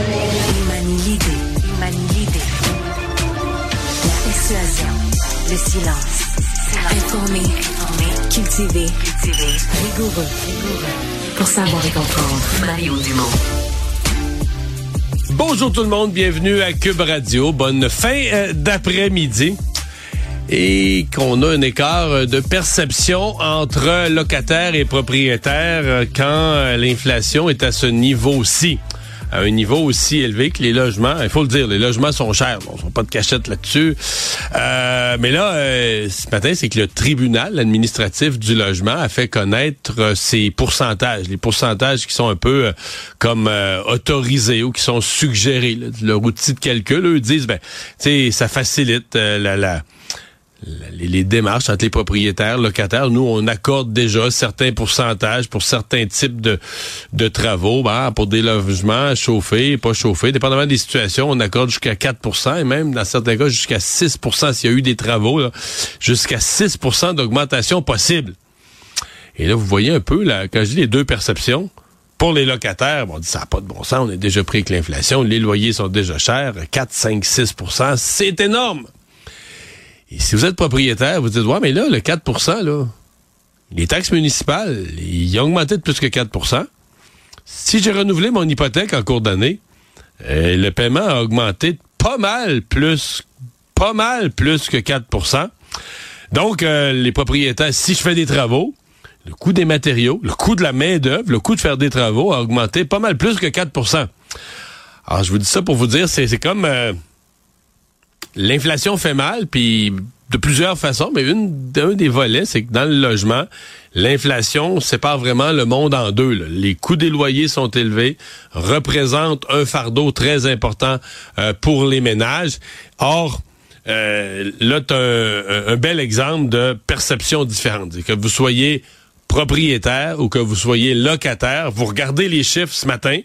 Imani l'idée. Imani l'idée. La persuasion. Le silence. Informé. Informé. Cultivé. Rigoureux. Rigoureux. Pour savoir et comprendre. Mario Dumont. Bonjour tout le monde, bienvenue à Cube Radio. Bonne fin euh, d'après-midi. Et qu'on a un écart euh, de perception entre locataires et propriétaires euh, quand l'inflation est à ce niveau-ci à un niveau aussi élevé que les logements. Il faut le dire, les logements sont chers. On pas de cachette là-dessus. Euh, mais là, euh, ce matin, c'est que le tribunal administratif du logement a fait connaître euh, ses pourcentages, les pourcentages qui sont un peu comme autorisés ou qui sont suggérés. Leur outil de calcul, eux disent, ben, tu ça facilite la, la les, démarches entre les propriétaires, locataires, nous, on accorde déjà certains pourcentages pour certains types de, travaux, ben, pour des logements chauffés, pas chauffés. Dépendamment des situations, on accorde jusqu'à 4% et même, dans certains cas, jusqu'à 6% s'il y a eu des travaux, jusqu'à 6% d'augmentation possible. Et là, vous voyez un peu, là, quand je dis les deux perceptions, pour les locataires, on dit ça n'a pas de bon sens, on est déjà pris avec l'inflation, les loyers sont déjà chers, 4, 5, 6% c'est énorme. Et si vous êtes propriétaire, vous dites, ouais, mais là, le 4% là, les taxes municipales, ils ont augmenté de plus que 4% Si j'ai renouvelé mon hypothèque en cours d'année, euh, le paiement a augmenté pas mal plus, pas mal plus que 4% Donc, euh, les propriétaires, si je fais des travaux, le coût des matériaux, le coût de la main-d'œuvre, le coût de faire des travaux a augmenté pas mal plus que 4% Alors, je vous dis ça pour vous dire, c'est comme... Euh, l'inflation fait mal, puis de plusieurs façons, mais une d'un des volets, c'est que dans le logement, l'inflation sépare vraiment le monde en deux. Les coûts des loyers sont élevés, représentent un fardeau très important euh, pour les ménages. Or, euh, là, tu un, un, bel exemple de perception différente. Que vous soyez propriétaire ou que vous soyez locataire, vous regardez les chiffres ce matin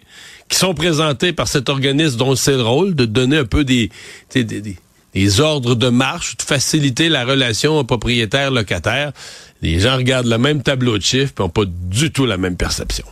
qui sont présentés par cet organisme dont c'est le rôle de donner un peu des, des, des les ordres de marche, de faciliter la relation propriétaire-locataire. Les gens regardent le même tableau de chiffres et n'ont pas du tout la même perception.